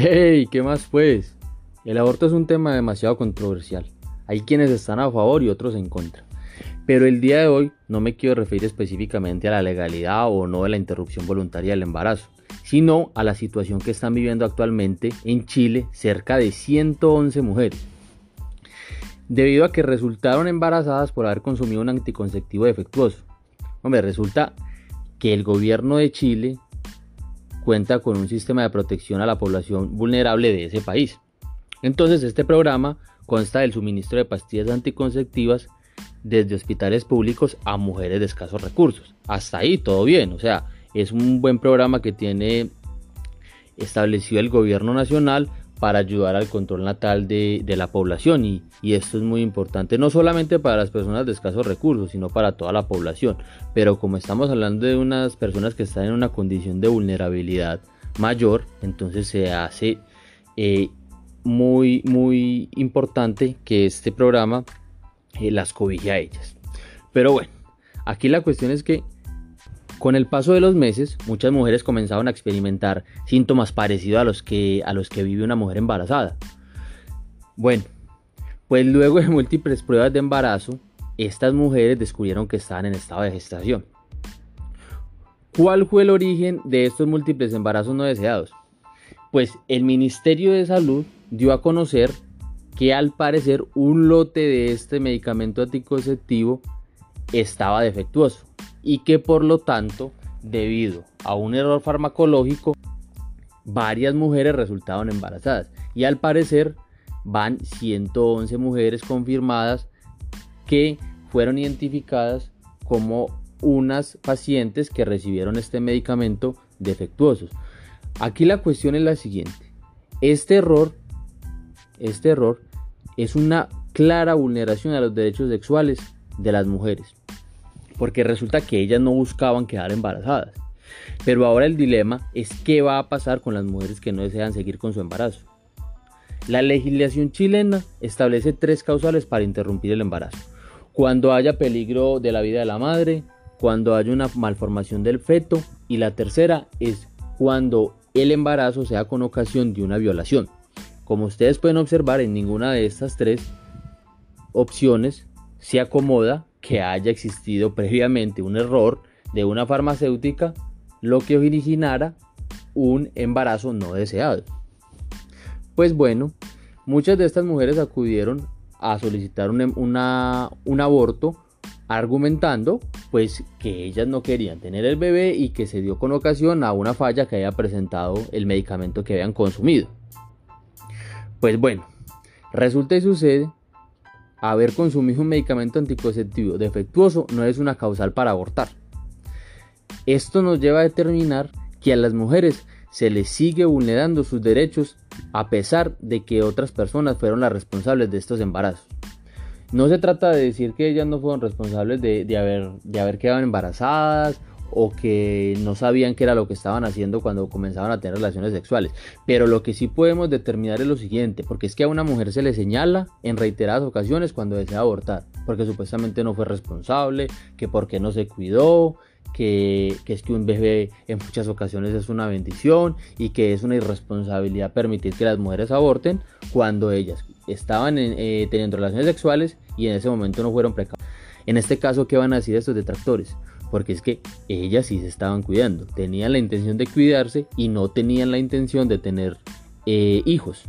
¡Hey! ¿Qué más pues? El aborto es un tema demasiado controversial. Hay quienes están a favor y otros en contra. Pero el día de hoy no me quiero referir específicamente a la legalidad o no de la interrupción voluntaria del embarazo, sino a la situación que están viviendo actualmente en Chile cerca de 111 mujeres. Debido a que resultaron embarazadas por haber consumido un anticonceptivo defectuoso. Hombre, resulta que el gobierno de Chile cuenta con un sistema de protección a la población vulnerable de ese país. Entonces este programa consta del suministro de pastillas anticonceptivas desde hospitales públicos a mujeres de escasos recursos. Hasta ahí todo bien, o sea, es un buen programa que tiene establecido el gobierno nacional para ayudar al control natal de, la población. Y, y, esto es muy importante no solamente para las personas de escasos recursos sino para toda la población. Pero como estamos hablando de unas personas que están en una condición de vulnerabilidad mayor entonces se hace eh, muy muy importante que este programa eh, las cobije a ellas. Pero bueno aquí la cuestión es que con el paso de los meses, muchas mujeres comenzaron a experimentar síntomas parecidos a los que, a los que vive una mujer embarazada. Bueno, pues luego de múltiples pruebas de embarazo, estas mujeres descubrieron que estaban en estado de gestación. ¿Cuál fue el origen de estos múltiples embarazos no deseados? Pues el Ministerio de Salud dio a conocer que al parecer un lote de este medicamento anticonceptivo estaba defectuoso y que por lo tanto, debido a un error farmacológico, varias mujeres resultaron embarazadas y al parecer van 111 mujeres confirmadas que fueron identificadas como unas pacientes que recibieron este medicamento defectuosos. Aquí la cuestión es la siguiente. Este error, este error es una clara vulneración a los derechos sexuales de las mujeres porque resulta que ellas no buscaban quedar embarazadas. Pero ahora el dilema es qué va a pasar con las mujeres que no desean seguir con su embarazo. La legislación chilena establece tres causales para interrumpir el embarazo. Cuando haya peligro de la vida de la madre, cuando haya una malformación del feto y la tercera es cuando el embarazo sea con ocasión de una violación. Como ustedes pueden observar, en ninguna de estas tres opciones se acomoda que haya existido previamente un error de una farmacéutica, lo que originara un embarazo no deseado. Pues bueno, muchas de estas mujeres acudieron a solicitar un, un aborto argumentando pues que ellas no querían tener el bebé y que se dio con ocasión a una falla que haya presentado el medicamento que habían consumido. Pues bueno, resulta y sucede haber consumido un medicamento anticonceptivo defectuoso no es una causal para abortar. Esto nos lleva a determinar que a las mujeres se les sigue vulnerando sus derechos a pesar de que otras personas fueron las responsables de estos embarazos. No se trata de decir que ellas no fueron responsables de, haber, de haber quedado embarazadas o que no sabían qué era lo que estaban haciendo cuando comenzaban a tener relaciones sexuales. Pero lo que sí podemos determinar es lo siguiente, porque es que a una mujer se le señala en reiteradas ocasiones cuando desea abortar, porque supuestamente no fue responsable, que porque no se cuidó, que, es que un bebé en muchas ocasiones es una bendición y que es una irresponsabilidad permitir que las mujeres aborten cuando ellas estaban eh, teniendo relaciones sexuales y en ese momento no fueron precavidas. En este caso, ¿qué van a decir estos detractores? Porque es que ellas sí se estaban cuidando, tenían la intención de cuidarse y no tenían la intención de tener eh, hijos.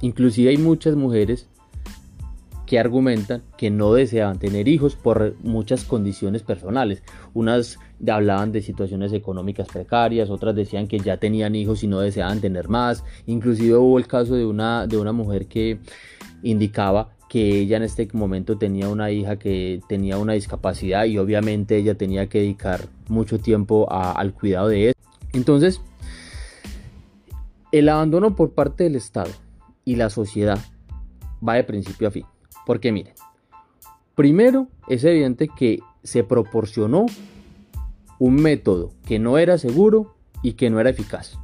Inclusive hay muchas mujeres que argumentan que no deseaban tener hijos por muchas condiciones personales. Unas hablaban de situaciones económicas precarias, otras decían que ya tenían hijos y no deseaban tener más. Inclusive hubo el caso de una, de una mujer que indicaba que ella en este momento tenía una hija que tenía una discapacidad y obviamente ella tenía que dedicar mucho tiempo al cuidado de él. Entonces, el abandono por parte del Estado y la sociedad va de principio a fin. Porque miren, primero es evidente que se proporcionó un método que no era seguro y que no era eficaz.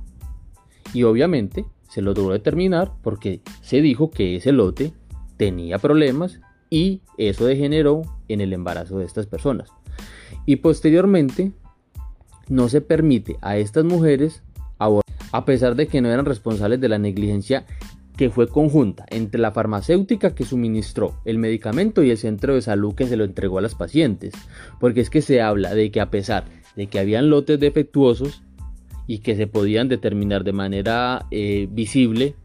Y obviamente se logró determinar porque se dijo que ese lote tenía problemas y eso degeneró en el embarazo de estas personas. Y posteriormente no se permite a estas mujeres abortar. a pesar de que no eran responsables de la negligencia que fue conjunta entre la farmacéutica que suministró el medicamento y el centro de salud que se lo entregó a las pacientes. Porque es que se habla de que a pesar de que habían lotes defectuosos y que se podían determinar de manera eh, visible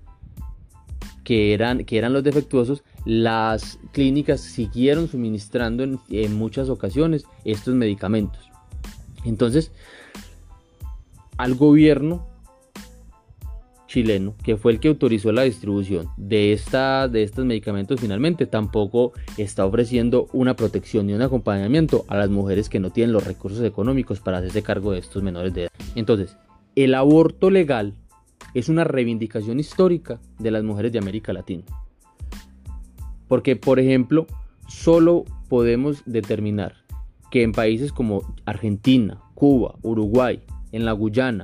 que eran, que eran los defectuosos, las clínicas siguieron suministrando en muchas ocasiones estos medicamentos. Entonces, al gobierno chileno, que fue el que autorizó la distribución de, esta, de estos medicamentos finalmente, tampoco está ofreciendo una protección ni un acompañamiento a las mujeres que no tienen los recursos económicos para hacerse cargo de estos menores de edad. Entonces, el aborto legal es una reivindicación histórica de las mujeres de América Latina. Porque, por ejemplo, solo podemos determinar que en países como Argentina, Cuba, Uruguay, en la Guyana,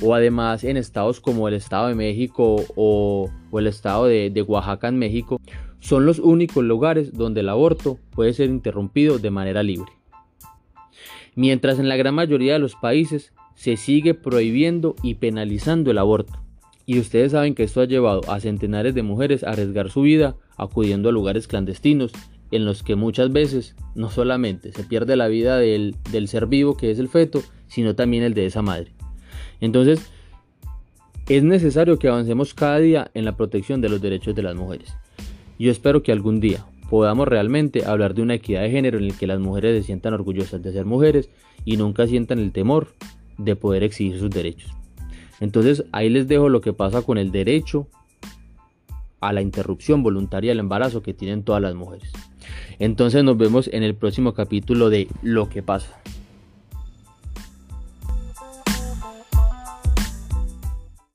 o además en estados como el Estado de México o, el Estado de, de Oaxaca en México, son los únicos lugares donde el aborto puede ser interrumpido de manera libre. Mientras en la gran mayoría de los países se sigue prohibiendo y penalizando el aborto. Y ustedes saben que esto ha llevado a centenares de mujeres a arriesgar su vida acudiendo a lugares clandestinos en los que muchas veces no solamente se pierde la vida del, del ser vivo que es el feto, sino también el de esa madre. Entonces, es necesario que avancemos cada día en la protección de los derechos de las mujeres. Yo espero que algún día podamos realmente hablar de una equidad de género en el que las mujeres se sientan orgullosas de ser mujeres y nunca sientan el temor de poder exigir sus derechos. Entonces ahí les dejo lo que pasa con el derecho a la interrupción voluntaria del embarazo que tienen todas las mujeres. Entonces nos vemos en el próximo capítulo de Lo que pasa.